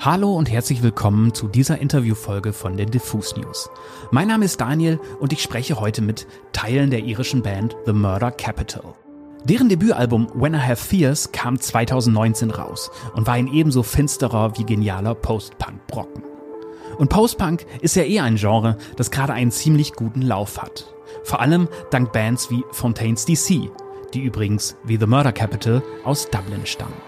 Hallo und herzlich willkommen zu dieser Interviewfolge von den Diffus News. Mein Name ist Daniel und ich spreche heute mit Teilen der irischen Band The Murder Capital. Deren Debütalbum When I Have Fears kam 2019 raus und war ein ebenso finsterer wie genialer Post-Punk-Brocken. Und Post-Punk ist ja eh ein Genre, das gerade einen ziemlich guten Lauf hat. Vor allem dank Bands wie Fontaines DC, die übrigens wie The Murder Capital aus Dublin stammen.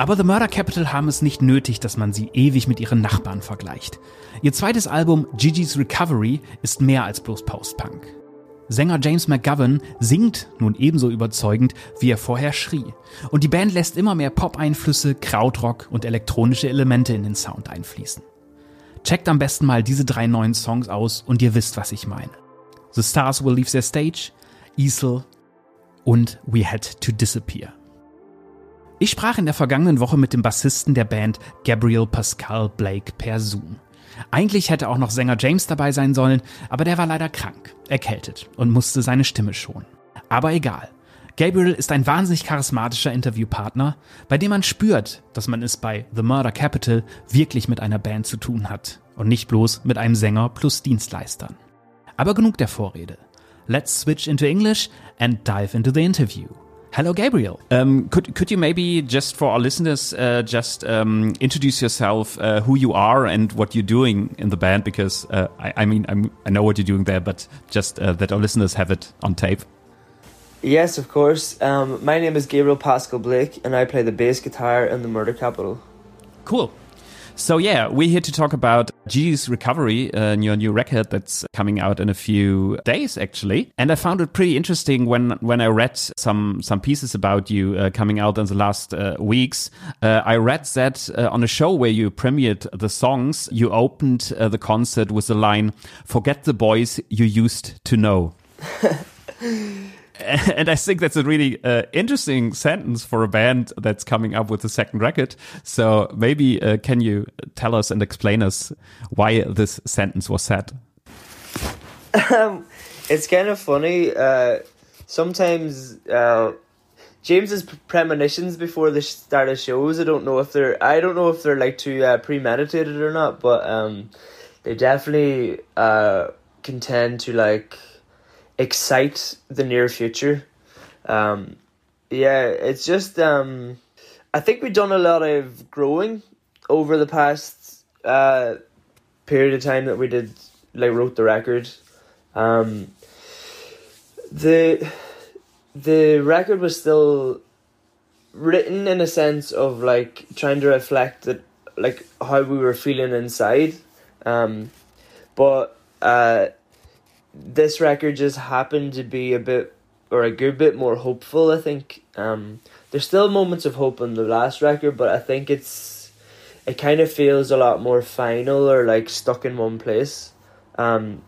Aber The Murder Capital haben es nicht nötig, dass man sie ewig mit ihren Nachbarn vergleicht. Ihr zweites Album Gigi's Recovery ist mehr als bloß Post-Punk. Sänger James McGovern singt nun ebenso überzeugend, wie er vorher schrie. Und die Band lässt immer mehr Pop-Einflüsse, Krautrock und elektronische Elemente in den Sound einfließen. Checkt am besten mal diese drei neuen Songs aus und ihr wisst, was ich meine. The Stars Will Leave Their Stage, Easel und We Had to Disappear. Ich sprach in der vergangenen Woche mit dem Bassisten der Band Gabriel Pascal Blake per Zoom. Eigentlich hätte auch noch Sänger James dabei sein sollen, aber der war leider krank, erkältet und musste seine Stimme schonen. Aber egal. Gabriel ist ein wahnsinnig charismatischer Interviewpartner, bei dem man spürt, dass man es bei The Murder Capital wirklich mit einer Band zu tun hat und nicht bloß mit einem Sänger plus Dienstleistern. Aber genug der Vorrede. Let's switch into English and dive into the interview. Hello, Gabriel. Um, could could you maybe just for our listeners uh, just um, introduce yourself, uh, who you are, and what you're doing in the band? Because uh, I, I, mean, I'm, i know what you're doing there, but just uh, that our listeners have it on tape. Yes, of course. Um, my name is Gabriel Paschal Blake, and I play the bass guitar in the Murder Capital. Cool. So yeah, we're here to talk about Gigi's Recovery, uh, your new record that's coming out in a few days actually. And I found it pretty interesting when when I read some some pieces about you uh, coming out in the last uh, weeks. Uh, I read that uh, on a show where you premiered the songs, you opened uh, the concert with the line "Forget the boys you used to know." and I think that's a really uh, interesting sentence for a band that's coming up with a second record. So maybe uh, can you tell us and explain us why this sentence was said? Um, it's kind of funny. Uh, sometimes uh, James's premonitions before the start of shows, I don't know if they're I don't know if they're like too uh, premeditated or not, but um, they definitely uh, can tend to like excite the near future. Um, yeah, it's just um, I think we've done a lot of growing over the past uh, period of time that we did like wrote the record. Um, the the record was still written in a sense of like trying to reflect that like how we were feeling inside um but uh this record just happened to be a bit or a good bit more hopeful. I think um, there's still moments of hope on the last record, but I think it's it kind of feels a lot more final or like stuck in one place. Um,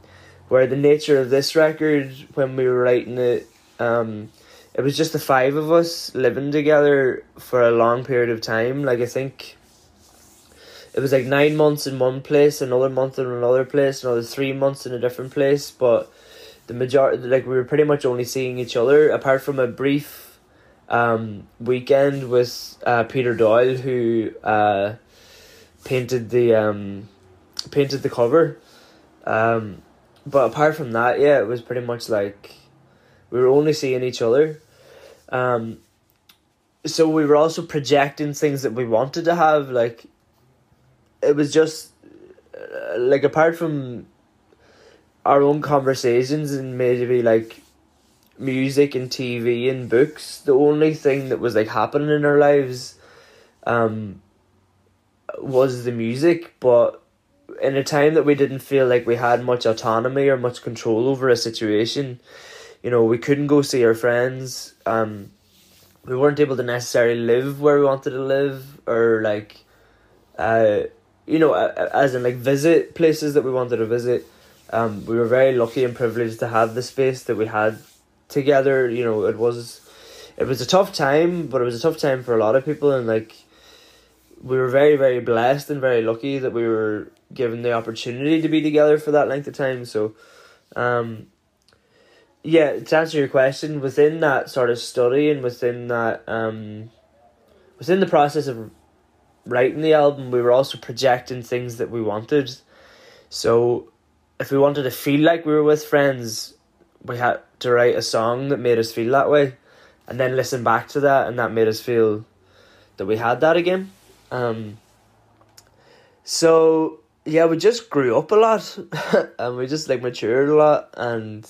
where the nature of this record, when we were writing it, um, it was just the five of us living together for a long period of time. Like I think it was like nine months in one place, another month in another place, another three months in a different place. But the majority, like we were pretty much only seeing each other, apart from a brief um, weekend with uh, Peter Doyle, who uh, painted the um, painted the cover. Um, but apart from that, yeah, it was pretty much like we were only seeing each other. Um, so we were also projecting things that we wanted to have, like it was just uh, like apart from our own conversations and maybe like music and TV and books, the only thing that was like happening in our lives um was the music, but in a time that we didn't feel like we had much autonomy or much control over a situation, you know, we couldn't go see our friends. Um, we weren't able to necessarily live where we wanted to live, or like, uh, you know, as in like visit places that we wanted to visit. Um, we were very lucky and privileged to have the space that we had together. You know, it was, it was a tough time, but it was a tough time for a lot of people, and like, we were very very blessed and very lucky that we were given the opportunity to be together for that length of time. So, um, yeah, to answer your question, within that sort of study and within that um, within the process of writing the album, we were also projecting things that we wanted. So, if we wanted to feel like we were with friends, we had to write a song that made us feel that way, and then listen back to that, and that made us feel that we had that again. Um, so yeah, we just grew up a lot, and we just like matured a lot, and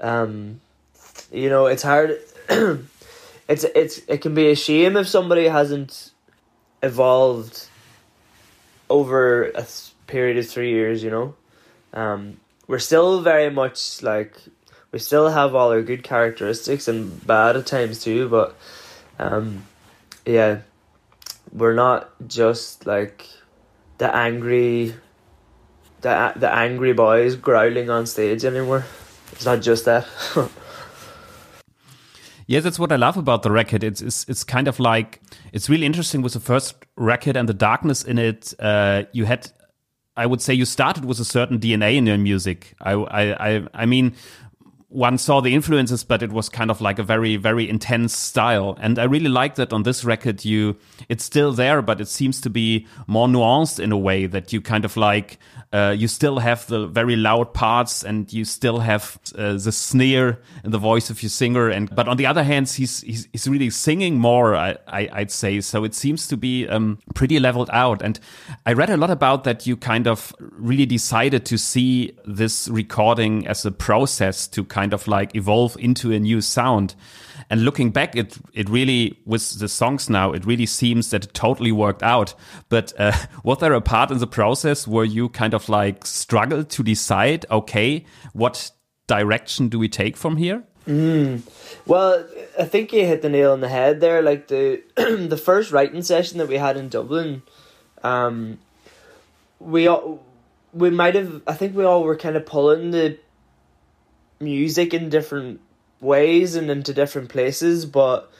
um, you know, it's hard. it's it's it can be a shame if somebody hasn't evolved over a period of three years. You know, um, we're still very much like we still have all our good characteristics and bad at times too, but um, yeah, we're not just like the angry the the angry boys growling on stage anymore. It's not just that. yeah, that's what I love about the record. It's, it's it's kind of like it's really interesting with the first record and the darkness in it. Uh, you had, I would say, you started with a certain DNA in your music. I I I, I mean, one saw the influences, but it was kind of like a very, very intense style. And I really like that on this record, you, it's still there, but it seems to be more nuanced in a way that you kind of like, uh, you still have the very loud parts and you still have uh, the sneer in the voice of your singer. And, but on the other hand, he's, he's, he's really singing more, I, I, would say. So it seems to be, um, pretty leveled out. And I read a lot about that you kind of really decided to see this recording as a process to kind of like evolve into a new sound. And looking back, it it really with the songs now, it really seems that it totally worked out. But uh, was there a part in the process where you kind of like struggled to decide, okay, what direction do we take from here? Mm. Well, I think you hit the nail on the head there. Like the the first writing session that we had in Dublin, um, we all we might have. I think we all were kind of pulling the music in different ways and into different places, but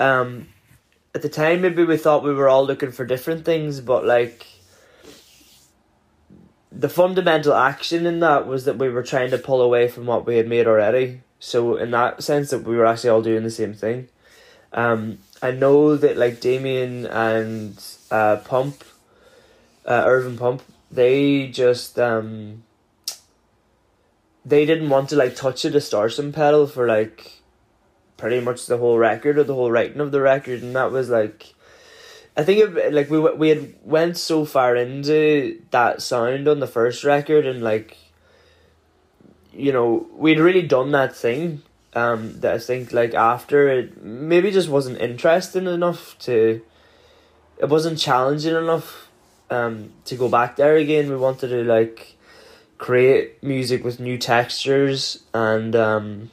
um, at the time maybe we thought we were all looking for different things, but like the fundamental action in that was that we were trying to pull away from what we had made already. So in that sense that we were actually all doing the same thing. Um, I know that like Damien and uh, Pump, uh, Irvin Pump, they just um, they didn't want to like touch the distortion pedal for like pretty much the whole record or the whole writing of the record, and that was like. I think it, like we we had went so far into that sound on the first record and like you know we'd really done that thing um that I think like after it maybe just wasn't interesting enough to it wasn't challenging enough um to go back there again we wanted to like create music with new textures and um,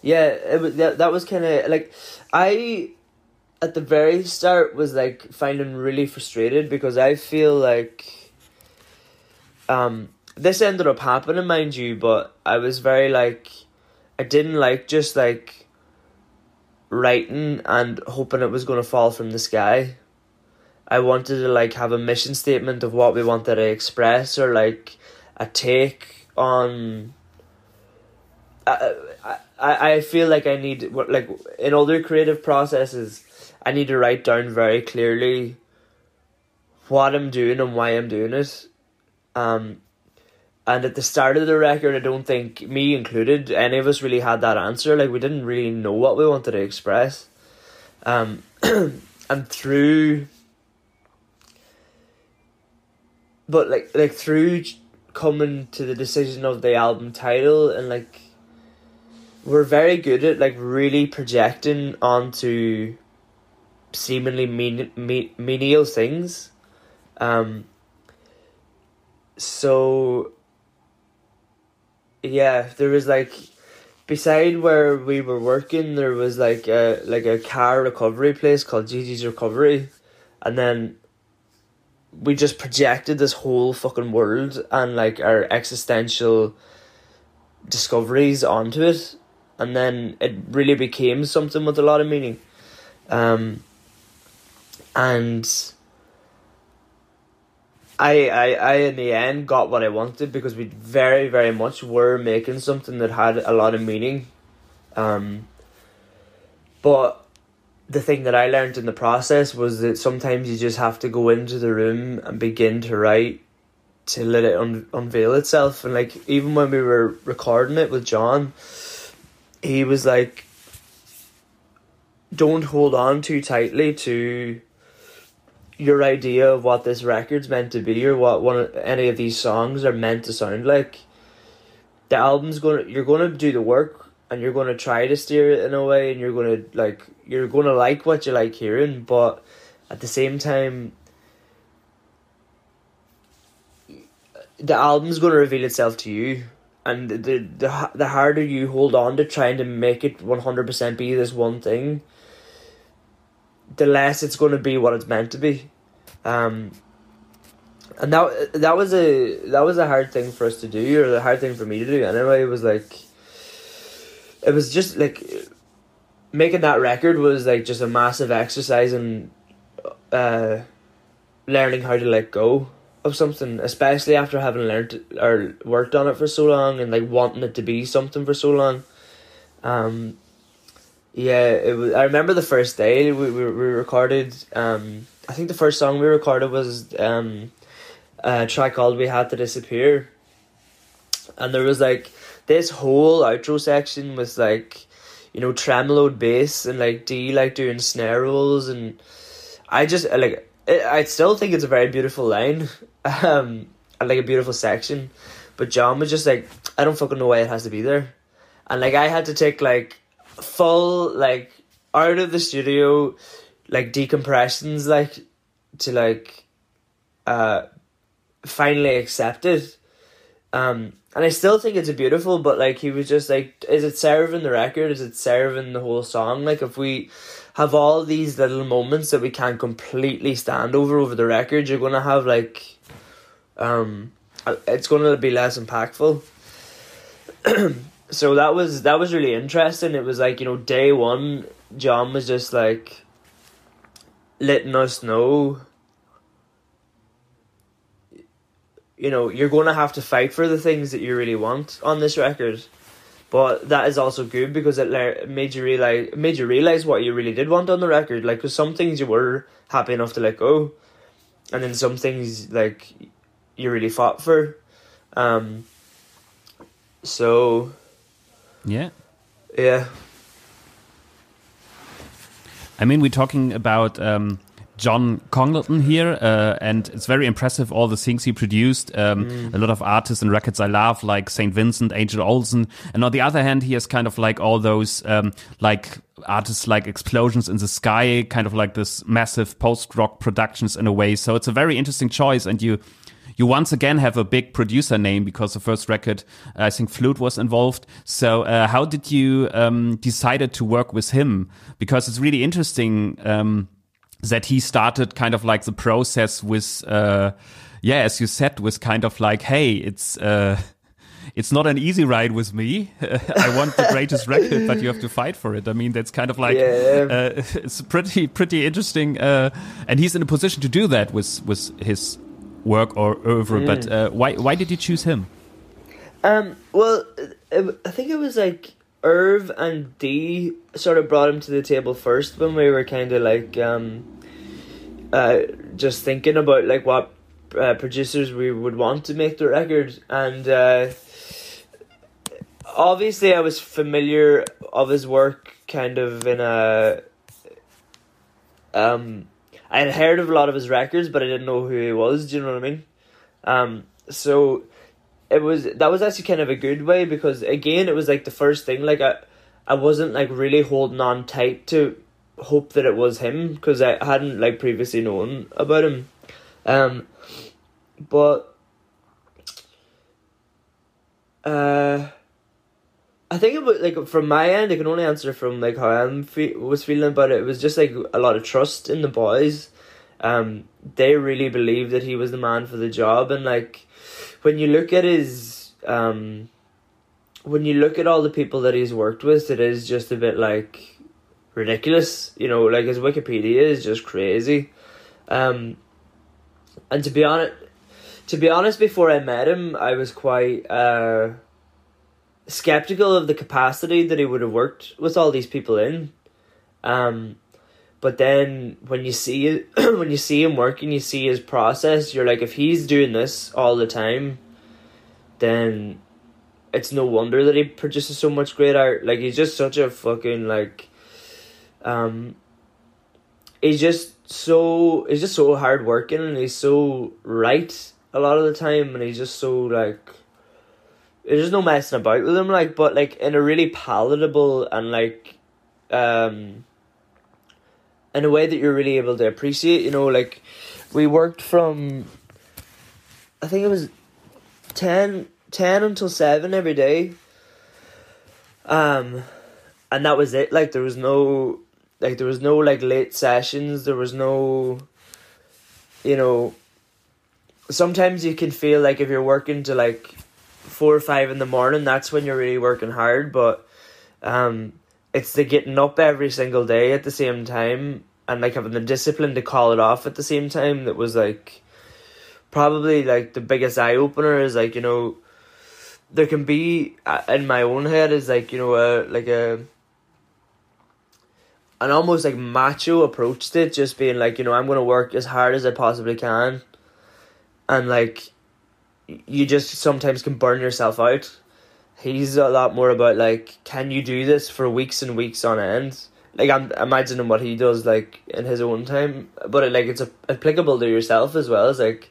yeah it was that, that was kind of like i at the very start was like finding really frustrated because i feel like um this ended up happening mind you but i was very like i didn't like just like writing and hoping it was going to fall from the sky I wanted to like have a mission statement of what we wanted to express or like a take on. I, I, I feel like I need like in other creative processes, I need to write down very clearly what I'm doing and why I'm doing it. Um, and at the start of the record, I don't think me included, any of us really had that answer. Like we didn't really know what we wanted to express. Um, and through but like like through coming to the decision of the album title and like we're very good at like really projecting onto seemingly mean, mean menial things. Um so yeah there was like beside where we were working there was like a like a car recovery place called Gigi's Recovery. And then we just projected this whole fucking world and like our existential discoveries onto it and then it really became something with a lot of meaning um and I, I, I in the end got what I wanted because we very, very much were making something that had a lot of meaning. Um, but the thing that I learned in the process was that sometimes you just have to go into the room and begin to write to let it un- unveil itself. And like even when we were recording it with John, he was like, "Don't hold on too tightly to." your idea of what this record's meant to be or what one any of these songs are meant to sound like the album's going to you're going to do the work and you're going to try to steer it in a way and you're going to like you're going to like what you like hearing but at the same time the album's going to reveal itself to you and the the the harder you hold on to trying to make it 100% be this one thing the less it's going to be what it's meant to be. Um, and that that was a that was a hard thing for us to do, or the hard thing for me to do. Anyway, it was like it was just like making that record was like just a massive exercise in uh, learning how to let go of something, especially after having learned or worked on it for so long and like wanting it to be something for so long. Um, yeah, it was. I remember the first day we we, we recorded. Um, I think the first song we recorded was um, a track called "We Had to Disappear," and there was like this whole outro section was like, you know, tremoloed bass and like D like doing snare rolls, and I just like it, I still think it's a very beautiful line, um, and like a beautiful section, but John was just like, I don't fucking know why it has to be there, and like I had to take like full like out of the studio like decompressions like to like uh finally accept it. Um and I still think it's beautiful but like he was just like is it serving the record is it serving the whole song like if we have all these little moments that we can't completely stand over over the record you're gonna have like um it's gonna be less impactful so that was that was really interesting. It was like you know day one, John was just like letting us know. You know, you're going to have to fight for the things that you really want on this record, but that is also good because it made you realize made you realize what you really did want on the record. Like, cause some things you were happy enough to let go, and then some things like you really fought for. Um, so yeah. Yeah. I mean, we're talking about um, John Congleton here, uh, and it's very impressive all the things he produced. Um, mm. A lot of artists and records I love, like Saint Vincent, Angel Olsen, and on the other hand, he has kind of like all those um, like artists like Explosions in the Sky, kind of like this massive post rock productions in a way. So it's a very interesting choice, and you you once again have a big producer name because the first record, I think Flood was involved. So uh, how did you um, decided to work with him? Because it's really interesting um, that he started kind of like the process with, uh, yeah, as you said, with kind of like, hey, it's. Uh, it's not an easy ride with me. I want the greatest record, but you have to fight for it. I mean, that's kind of like yeah. uh, it's pretty pretty interesting, uh, and he's in a position to do that with with his work or over. Mm. But uh, why why did you choose him? Um, well, I think it was like Irv and D sort of brought him to the table first when we were kind of like um, uh, just thinking about like what uh, producers we would want to make the record, and uh, obviously I was familiar of his work, kind of in a um I had heard of a lot of his records, but I didn't know who he was. Do you know what I mean? Um, so it was that was actually kind of a good way because again, it was like the first thing. Like I, I wasn't like really holding on tight to hope that it was him because I hadn't like previously known about him. Um, but uh I think it was like from my end, I can only answer from like how I fe- was feeling about it. It was just like a lot of trust in the boys. Um, they really believed that he was the man for the job, and like when you look at his um, when you look at all the people that he's worked with, it is just a bit like ridiculous. You know, like his Wikipedia is just crazy. Um, and to be honest, to be honest, before I met him, I was quite uh, skeptical of the capacity that he would have worked with all these people in. Um, but then when you see it, when you see him working, you see his process. You're like, if he's doing this all the time, then it's no wonder that he produces so much great art. Like he's just such a fucking like, um, he's just so he's just so hard working and he's so right a lot of the time, and he's just so like. There's no messing about with him, like, but like in a really palatable and like, um, in a way that you're really able to appreciate. You know, like we worked from, I think it was 10, 10 until seven every day. Um, and that was it. Like there was no, like there was no like late sessions. There was no, you know. Sometimes you can feel like if you're working to like four or five in the morning, that's when you're really working hard. But um, it's the getting up every single day at the same time and like having the discipline to call it off at the same time that was like probably like the biggest eye opener is like you know there can be uh, in my own head is like you know a like a an almost like macho approach to it just being like you know i'm to work as hard as i possibly can. And like you just sometimes can burn yourself out he's a lot more about like can you do this for weeks and weeks on end? Like i'm imagining what he does like in his own time but it, like it's a, applicable to yourself as well as like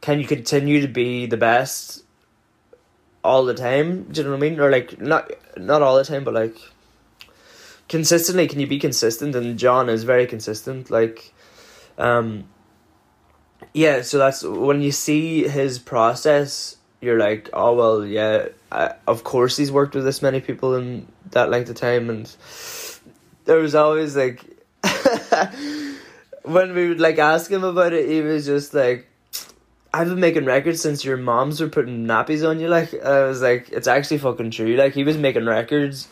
can you continue to be the best all the time? Do you know what i mean? Or like not not all the time but like consistently can you be consistent? And john is very consistent like um yeah so that's when you see his process you're like oh well yeah I, of course he's worked with this many people in that length of time and there was always like when we would like ask him about it he was just like I've been making records since your moms were putting nappies on you. Like I was like, it's actually fucking true. Like he was making records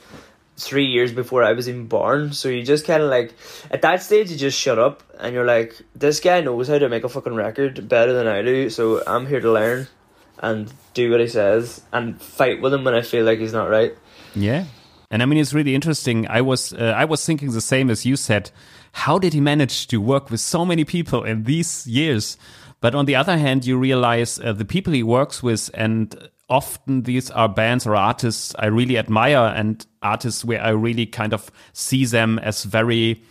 three years before I was even born. So you just kind of like at that stage you just shut up and you're like, this guy knows how to make a fucking record better than I do. So I'm here to learn and do what he says and fight with him when I feel like he's not right. Yeah. And I mean, it's really interesting. I was uh, I was thinking the same as you said. How did he manage to work with so many people in these years? But on the other hand, you realize uh, the people he works with, and often these are bands or artists I really admire, and artists where I really kind of see them as very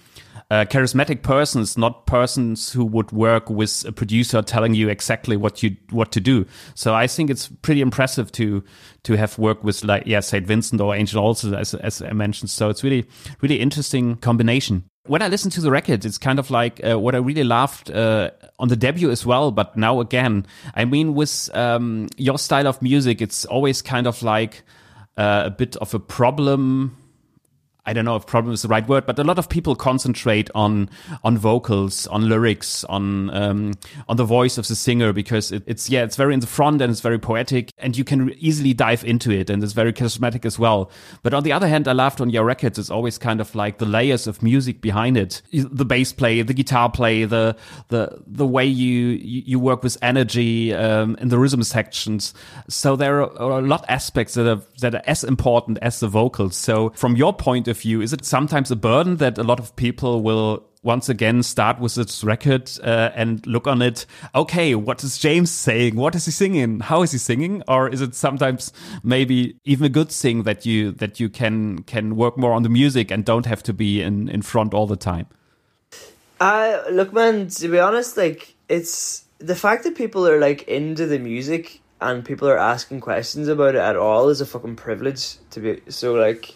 uh, charismatic persons, not persons who would work with a producer telling you exactly what you what to do. So I think it's pretty impressive to to have worked with like yeah Saint Vincent or Angel Olsen as as I mentioned. So it's really really interesting combination when I listen to the record, it's kind of like uh, what I really loved uh, on the debut as well. But now again, I mean, with um, your style of music, it's always kind of like uh, a bit of a problem I don't know if problem is the right word, but a lot of people concentrate on on vocals, on lyrics, on um, on the voice of the singer because it, it's yeah, it's very in the front and it's very poetic, and you can easily dive into it, and it's very charismatic as well. But on the other hand, I loved on your records, it's always kind of like the layers of music behind it, the bass play, the guitar play, the the the way you you work with energy um, in the rhythm sections. So there are a lot aspects that are that are as important as the vocals. So from your point of is it sometimes a burden that a lot of people will once again start with this record uh, and look on it? Okay, what is James saying? What is he singing? How is he singing? Or is it sometimes maybe even a good thing that you that you can can work more on the music and don't have to be in in front all the time? Uh look, man. To be honest, like it's the fact that people are like into the music and people are asking questions about it at all is a fucking privilege to be so like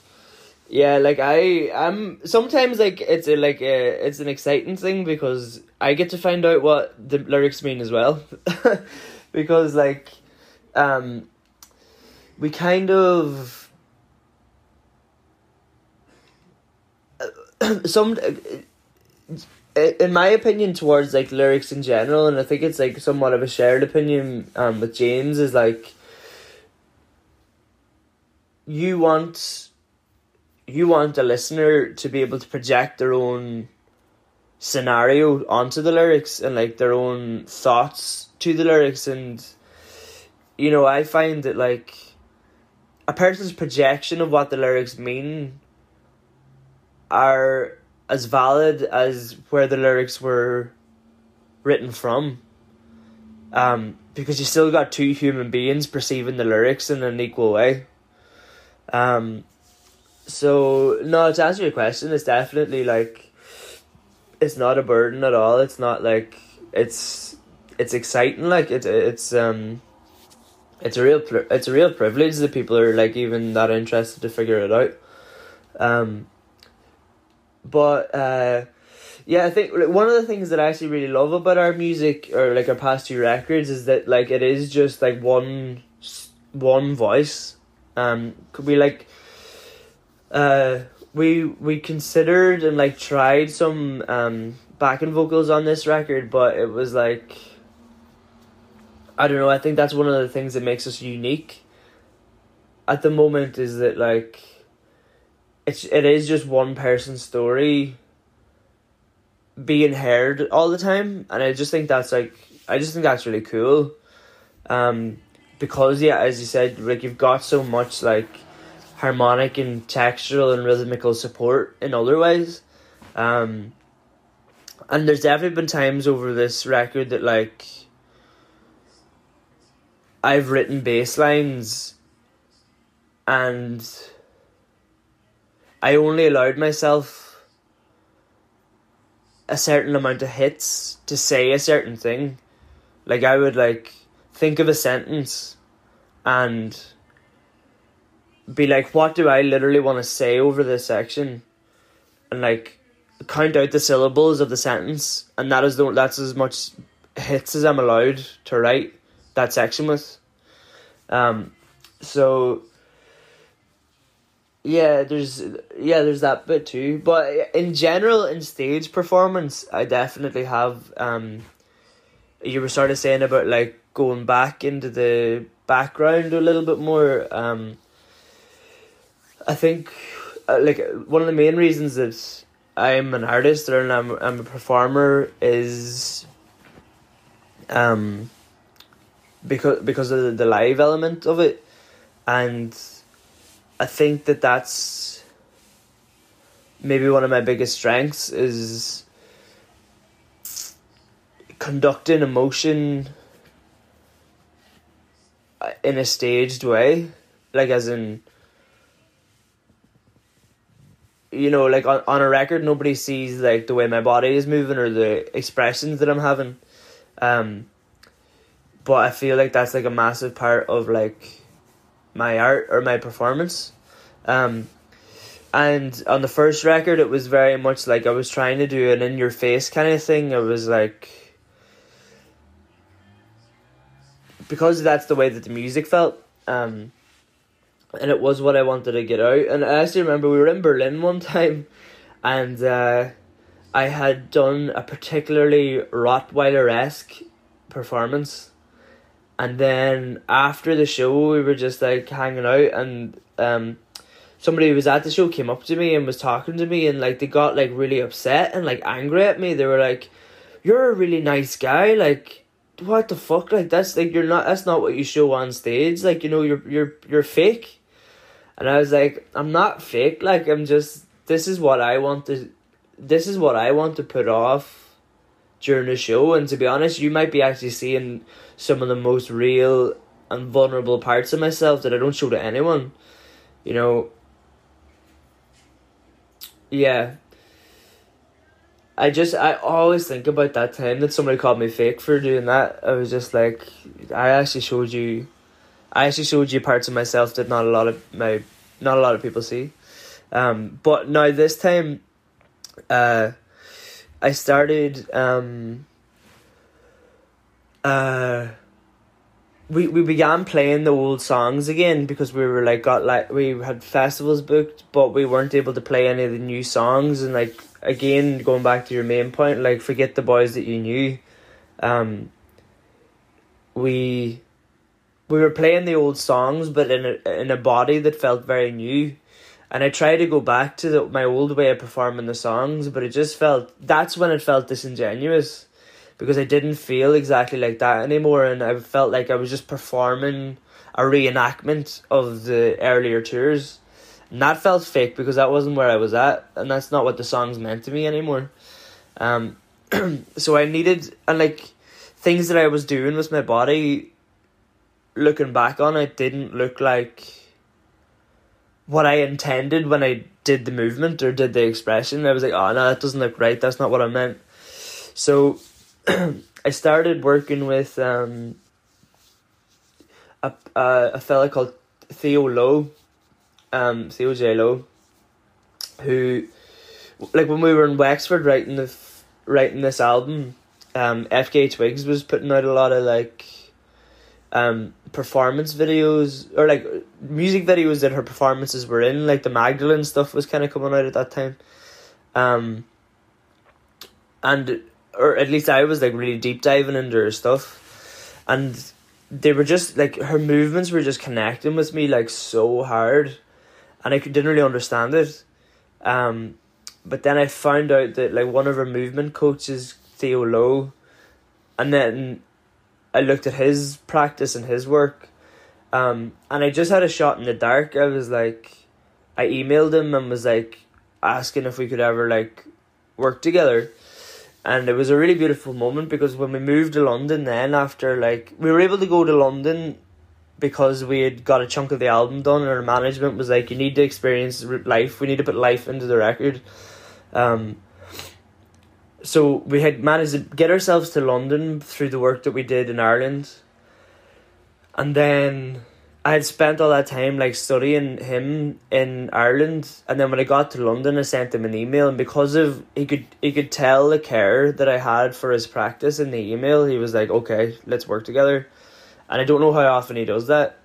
yeah, like I I'm sometimes like it's a, like a, it's an exciting thing because I get to find out what the lyrics mean as well. because like um we kind of some in my opinion towards like lyrics in general and I think it's like somewhat of a shared opinion um with James is like you want you want a listener to be able to project their own scenario onto the lyrics and like their own thoughts to the lyrics. And you know i find that like a person's projection of what the lyrics mean are as valid as where the lyrics were written from. Um because you still got two human beings perceiving the lyrics in an equal way. Um so no to answer your question it's definitely like it's not a burden at all. It's not like it's it's exciting. Like it's it's um it's a real it's a real privilege that people are like even that interested to figure it out. Um, but uh, yeah, I think one of the things that I actually really love about our music or like our past two records is that like it is just like one one voice. Um, could be like uh we we considered and like tried some um backing vocals on this record, but it was like I don't know, I think that's one of the things that makes us unique at the moment is that like it's it is just one person's story being heard all the time and I just think that's like I just think that's really cool. Um because yeah, as you said, like you've got so much like harmonic and textural and rhythmical support in other ways. Um, and there's definitely been times over this record that like I've written bass lines and I only allowed myself a certain amount of hits to say a certain thing. Like I would like think of a sentence and be like, what do I literally want to say over this section? And like count out the syllables of the sentence and that is the that's as much hits as I'm allowed to write that section with. Um so yeah, there's yeah, there's that bit too. But in general in stage performance I definitely have um you were sort of saying about like going back into the background a little bit more. Um I think uh, like one of the main reasons that I'm an artist or I'm I'm a performer is um because because of the, live element of it. And I think that that's maybe one of my biggest strengths is conducting emotion uh, in a staged way. Like as in you know, like on, on a record, nobody sees like the way my body is moving or the expressions that I'm having. Um, but I feel like that's like a massive part of like my art or my performance. Um, and on the first record, it was very much like I was trying to do an in your face kind of thing. It was like because that's the way that the music felt. Um, and it was what I wanted to get out. And I actually remember we were in Berlin one time, and uh, I had done a particularly Rottweiler esque performance. And then after the show, we were just like hanging out, and um, somebody who was at the show came up to me and was talking to me, and like they got like really upset and like angry at me. They were like, "You're a really nice guy, like." What the fuck? Like that's like you're not. That's not what you show on stage. Like you know, you're you're you're fake and I was like, I'm not fake. Like I'm just. This is what I want to. This is what I want to put off during the show. And to be honest, you might be actually seeing some of the most real and vulnerable parts of myself that I don't show to anyone. You know. Yeah. I just I always think about that time that somebody called me fake for doing that. I was just like, I actually showed you I actually showed you parts of myself that not a lot of my not a lot of people see. Um, but now this time, uh, I started. Um, uh, we we began playing the old songs again because we were like got like we had festivals booked, but we weren't able to play any of the new songs. And like again, going back to your main point, like forget the boys that you knew. Um, we we were playing the old songs, but in a in a body that felt very new, and I tried to go back to the, my old way of performing the songs, but it just felt that's when it felt disingenuous because I didn't feel exactly like that anymore, and I felt like I was just performing a reenactment of the earlier tours. And that felt fake because that wasn't where I was at, and that's not what the songs meant to me anymore. Um, so I needed and like things that I was doing with my body. Looking back on it, didn't look like what I intended when I did the movement or did the expression. I was like, oh no, that doesn't look right. That's not what I meant. So I started working with um, a, a, a fella called Theo Lowe, um, Theo J Lowe, who, like when we were in Wexford writing the writing this album, um, FKA Twigs was putting out a lot of like um performance videos or like music videos that her performances were in like the magdalene stuff was kind of coming out at that time. Um and or at least i was like really deep diving into her stuff. And they were just like her movements were just connecting with me like so hard. And i didn't really understand it. Um but then i found out that like one of her movement coaches theo lowe and then I looked at his practice and his work, um, and I just had a shot in the dark. I was like, I emailed him and was like asking if we could ever like work together, and it was a really beautiful moment because when we moved to London, then after like we were able to go to London because we had got a chunk of the album done, and our management was like, you need to experience life. We need to put life into the record. Um, so we had managed to get ourselves to London through the work that we did in Ireland. And then I had spent all that time like studying him in Ireland and then when I got to London I sent him an email and because of he could he could tell the care that I had for his practice in the email, he was like, Okay, let's work together. And I don't know how often he does that.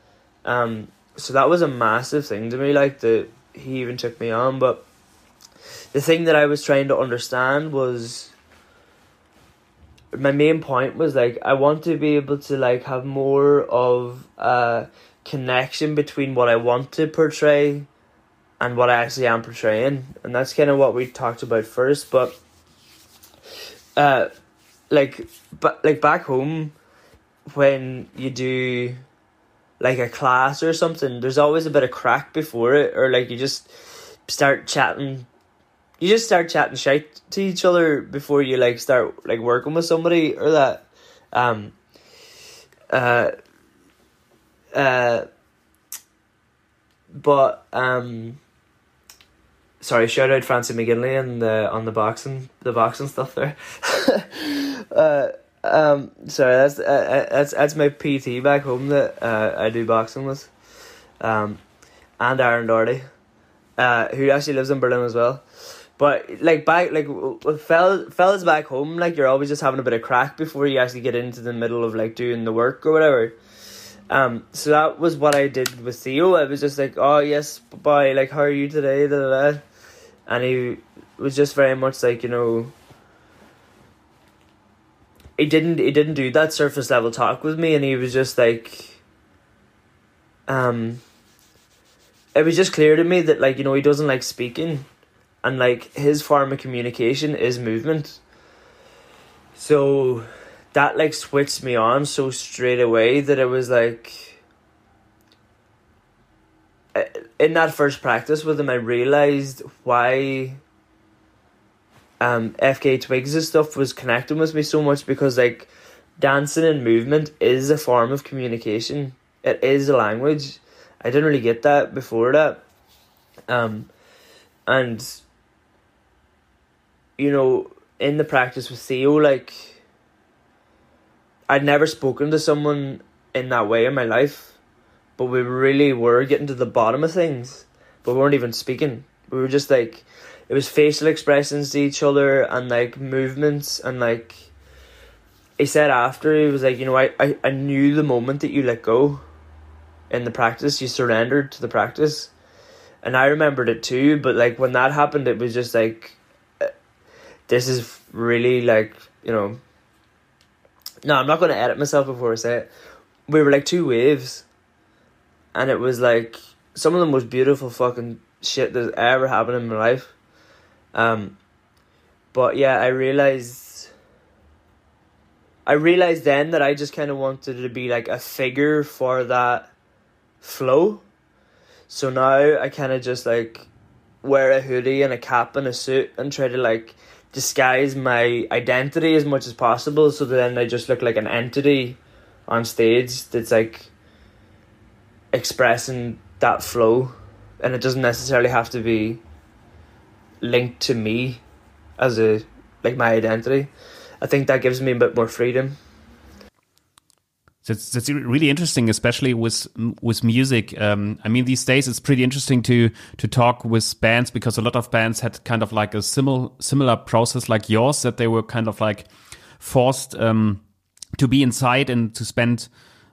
Um so that was a massive thing to me, like that he even took me on, but the thing that I was trying to understand was my main point was like I want to be able to like have more of a connection between what I want to portray and what I actually am portraying. And that's kind of what we talked about first, but uh like but like back home when you do like a class or something, there's always a bit of crack before it or like you just start chatting you just start chatting shit to each other before you like start like working with somebody or that um uh uh but um sorry shout out Francie McGinley and the on the boxing the boxing stuff there. Uh um sorry that's uh, uh, that's that's my PT back home that uh, I do boxing with. Um and Aaron Doherty uh who actually lives in Berlin as well but like back like fellas, fellas back home, like you're always just having a bit of crack before you actually get into the middle of like doing the work or whatever. Um, so that was what I did with Theo. I was just like, oh yes, bye. Like, how are you today? Da, da, da. And he was just very much like you know. He didn't. He didn't do that surface level talk with me, and he was just like. Um. It was just clear to me that like you know he doesn't like speaking and like his form of communication is movement. So that like switched me on so straight away that it was like in that first practice with him I realized why um FKA Twigs' stuff was connecting with me so much because like dancing and movement is a form of communication. It is a language. I didn't really get that before that. Um and you know, in the practice with Theo, like I'd never spoken to someone in that way in my life, but we really were getting to the bottom of things, but we weren't even speaking. We were just like, it was facial expressions to each other and like movements and like. He said after he was like, you know, I, I, I knew the moment that you let go in the practice, you surrendered to the practice. And I remembered it too, but like when that happened, it was just like this is really like you know. No, I'm not going to edit myself before I say it. We were like two waves, and it was like some of the most beautiful fucking shit that's ever happened in my life. Um, but yeah, I realized. I realized then that I just kind of wanted to be like a figure for that flow. So now I kind of just like wear a hoodie and a cap and a suit and try to like disguise my identity as much as possible so that then I just look like an entity on stage that's like expressing that flow and it doesn't necessarily have to be linked to me as a like my identity. I think that gives me a bit more freedom. That's that's really interesting, especially with with music. Um, I mean, these days it's pretty interesting to to talk with bands because a lot of bands had kind of like a similar similar process like yours that they were kind of like forced um, to be inside and to spend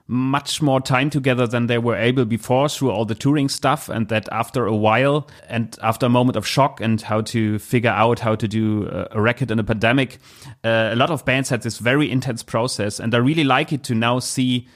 much more time together than they were able before through all the touring stuff and that after a while and after a moment of shock and how to figure out how to do a record in a pandemic uh, a lot of bands had this very intense process and i really like it to now see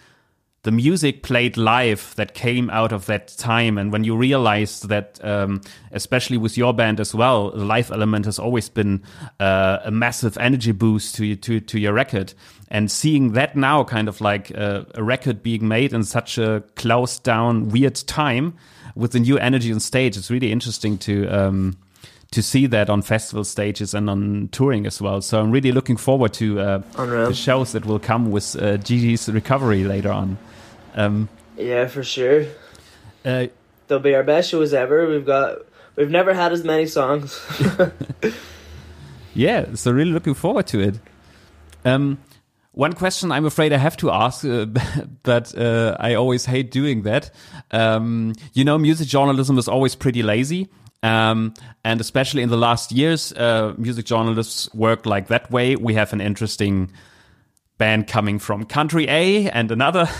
the music played live that came out of that time. And when you realize that um, especially with your band as well the live element has always been uh, a massive energy boost to, to, to your record. And seeing that now kind of like uh, a record being made in such a closed down weird time with the new energy on stage it's really interesting to um, to see that on festival stages and on touring as well. So I'm really looking forward to uh, the shows that will come with uh, Gigi's recovery later on. Um, yeah, for sure. Uh, They'll be our best shows ever. We've got we've never had as many songs. yeah, so really looking forward to it. Um, one question I'm afraid I have to ask, uh, but uh, I always hate doing that. Um, you know, music journalism is always pretty lazy. Um, and especially in the last years, uh, music journalists work like that way. We have an interesting band coming from country A and another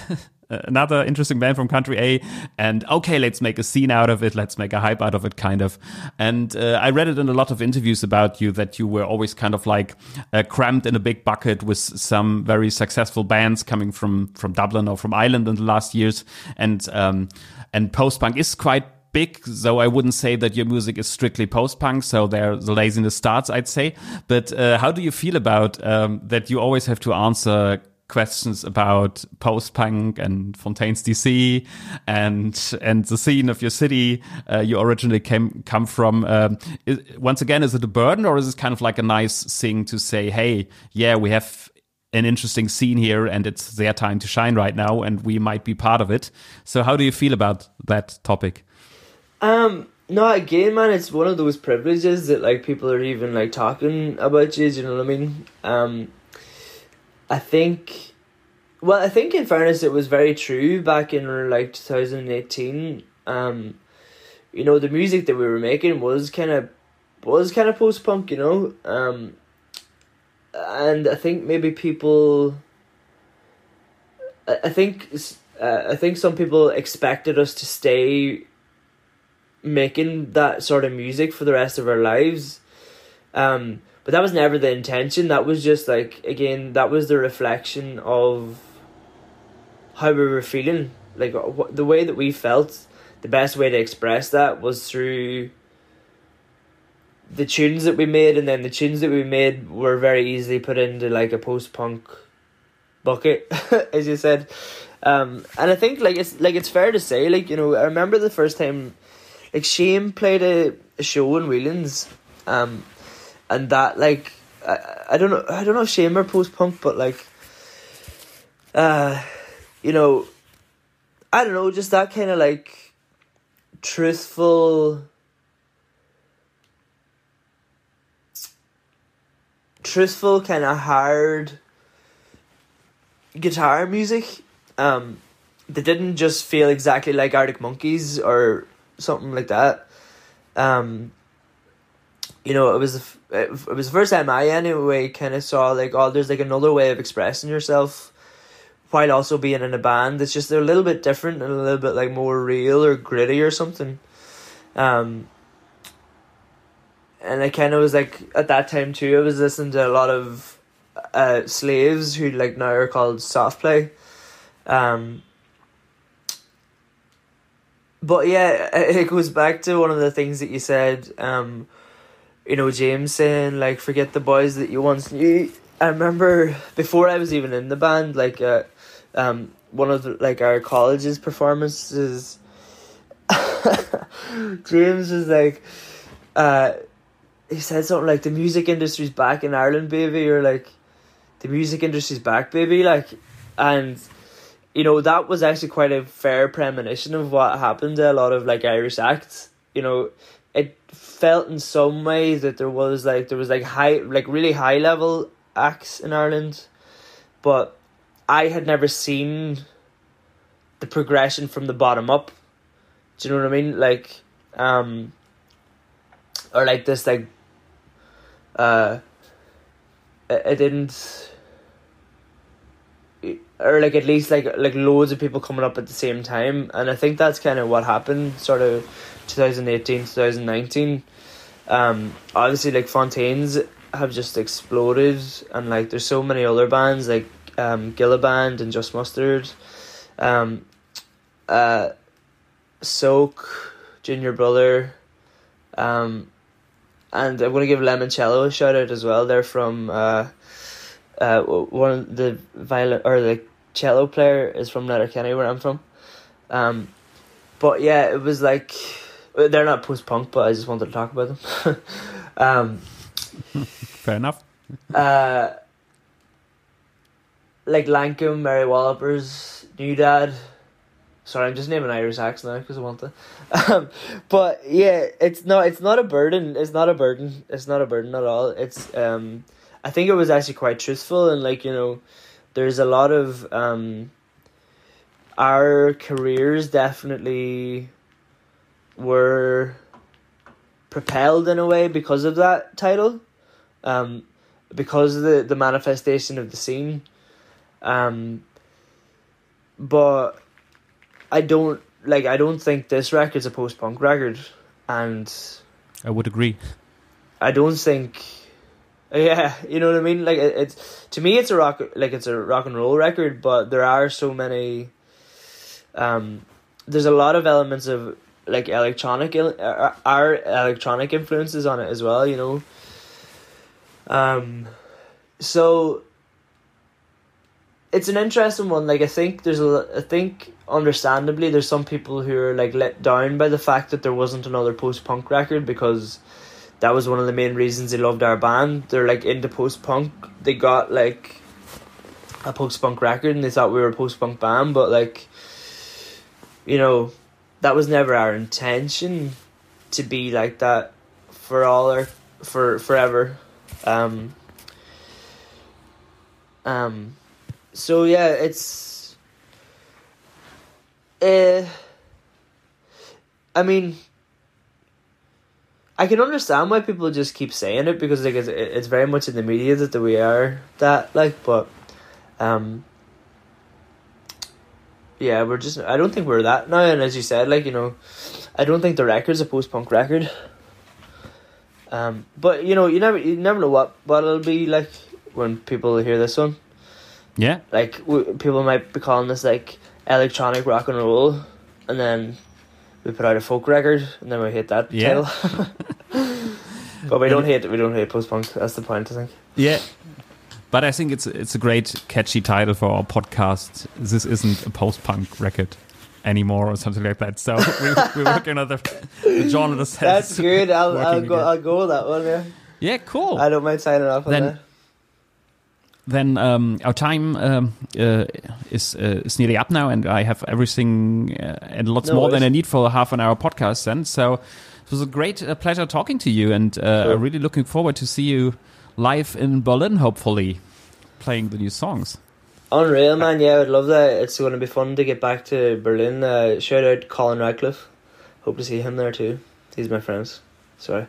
another interesting band from country A, and okay, let's make a scene out of it, let's make a hype out of it, kind of. And uh, I read it in a lot of interviews about you that you were always kind of like uh, crammed in a big bucket with some very successful bands coming from from Dublin or from Ireland in the last years, and um, and post punk is quite big, though I wouldn't say that your music is strictly post punk. So there, the laziness starts, I'd say. But uh, how do you feel about um, that? You always have to answer questions about post punk and Fontaines DC and and the scene of your city uh, you originally came come from. Um, is, once again, is it a burden or is it kind of like a nice thing to say, hey, yeah, we have an interesting scene here and it's their time to shine right now and we might be part of it. So how do you feel about that topic? Um no, again, man, it's one of those privileges that like people are even like talking about you. You know what I mean? Um, I think, well, I think in fairness, it was very true back in like 2018. Um, you know, the music that we were making was kind of was kind of post punk, you know. Um, and I think maybe people. I, I think uh, I think some people expected us to stay making that sort of music for the rest of our lives. Um, but that was never the intention. That was just like again, that was the reflection of how we were feeling. Like the way that we felt. The best way to express that was through the tunes that we made, and then the tunes that we made were very easily put into like a post punk bucket, as you said. Um, and I think like it's like it's fair to say, like you know, I remember the first time, like Shame played a, a show in Whelan's, um, and that like I, I don't know I don't know if Shame or post punk, but like uh you know I don't know, just that kind of like truthful truthful kind of hard guitar music. Um that didn't just feel exactly like Arctic Monkeys or something like that um you know, it was the, it, was the first time I anyway kind of saw like oh, there's like another way of expressing yourself, while also being in a band. It's just they're a little bit different and a little bit like more real or gritty or something. Um, and I kind of was like at that time too. I was listening to a lot of uh slaves who like now are called soft play. Um, but yeah, it goes back to one of the things that you said. Um, you know, James saying like, "Forget the boys that you once knew." I remember before I was even in the band, like, uh, um, one of the, like our college's performances. James was like, uh, he said something like, "The music industry's back in Ireland, baby," or like, "The music industry's back, baby," like, and you know that was actually quite a fair premonition of what happened to a lot of like Irish acts. You know, it felt in some way that there was like there was like high like really high level acts in Ireland, but I had never seen the progression from the bottom up. Do you know what I mean? Like, um, or like this, like, uh, it, it didn't, or like at least like like loads of people coming up at the same time, and I think that's kind of what happened, sort of, 2018, 2019. Um, obviously, like Fontaines have just exploded, and like there's so many other bands like um, Gilla Band and Just Mustard, um, uh, Soak, Junior Brother, um, and I'm gonna give Lemoncello a shout out as well. They're from uh, uh, one of the violin or the cello player is from Letterkenny, where I'm from. Um, but yeah, it was like they're not post punk, but I just wanted to talk about them. um, Fair enough. uh, like Lankum, Mary Wallopers, New Dad. Sorry, I'm just naming Irish acts now because I want to. Um, but yeah, it's not. It's not a burden. It's not a burden. It's not a burden at all. It's. Um, I think it was actually quite truthful and like you know, there's a lot of um. Our careers definitely were propelled in a way because of that title, um, because of the the manifestation of the scene. Um, but I don't like. I don't think this record's a post punk record, and I would agree. I don't think. Yeah, you know what I mean. Like it, it's to me, it's a rock like it's a rock and roll record, but there are so many. Um, there's a lot of elements of like electronic, our electronic influences on it as well. You know. Um, so it's an interesting one. Like I think there's a, I think understandably there's some people who are like let down by the fact that there wasn't another post punk record because that was one of the main reasons they loved our band. They're like into post punk. They got like a post punk record and they thought we were a post punk band, but like you know, that was never our intention to be like that for all our for forever. Um um so yeah, it's. Uh, I mean, I can understand why people just keep saying it because like it's, it's very much in the media that we are that like, but um, yeah, we're just. I don't think we're that now, and as you said, like you know, I don't think the record's a post punk record. Um, but you know, you never you never know what what it'll be like when people hear this one. Yeah. Like w- people might be calling this like electronic rock and roll, and then we put out a folk record, and then we hate that Yeah. title. but we don't hate we don't hate post punk. That's the point, I think. Yeah. But I think it's it's a great catchy title for our podcast. This isn't a post punk record anymore or something like that. So we, we're working on the, the genre that That's good. I'll I'll go again. I'll go with that one. Yeah, Yeah, cool. I don't mind signing off on Then- that. Then um, our time um, uh, is uh, is nearly up now, and I have everything uh, and lots No more than. I need for a half an hour podcast. Then, so it was a great uh, pleasure talking to you, and uh, Sure. I'm really looking forward to see you live in Berlin, hopefully, playing the new songs. Unreal, man. Yeah, I'd love that. It's going to be fun to get back to Berlin. Uh, shout out Colin Radcliffe. Hope to see him there too. He's my friends. Sorry.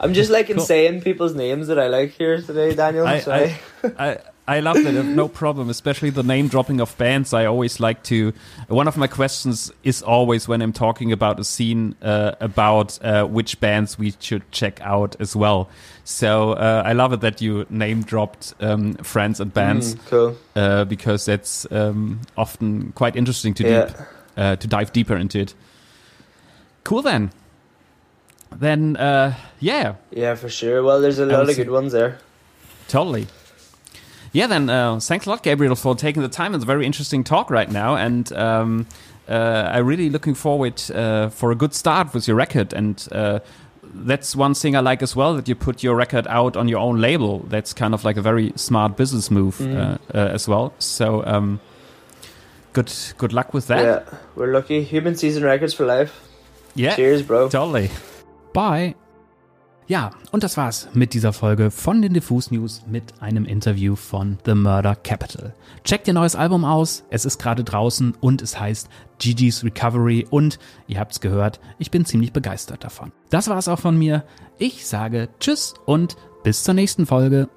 I'm just like Cool. saying people's names that I like here today, Daniel. I- Sorry. I I love that, uh, no problem. Especially the name dropping of bands. I always like to. One of my questions is always when I'm talking about a scene uh, about uh, which bands we should check out as well. So uh, I love it that you name dropped um, friends and bands Mm, cool. uh, because that's um, often quite interesting to Yeah. deep uh, to dive deeper into it. Cool then. Then, uh, yeah. Yeah, for sure. Well, there's a lot of good ones there. Totally. Yeah, then uh, thanks a lot, Gabriel, for taking the time. It's a very interesting talk right now, and um, uh, I'm really looking forward uh, for a good start with your record. And uh, that's one thing I like as well that you put your record out on your own label. That's kind of like a very smart business move mm. as well. So. Um, good, good luck with that. Yeah, we're lucky. Human Season Records for life. Yeah. Cheers, bro. Totally. Bye. Ja, und das war's mit dieser Folge von den Diffus News mit einem Interview von The Murder Capital. Checkt ihr neues Album aus, es ist gerade draußen und es heißt Gigi's Recovery und ihr habt's gehört, ich bin ziemlich begeistert davon. Das war's auch von mir. Ich sage Tschüss und bis zur nächsten Folge.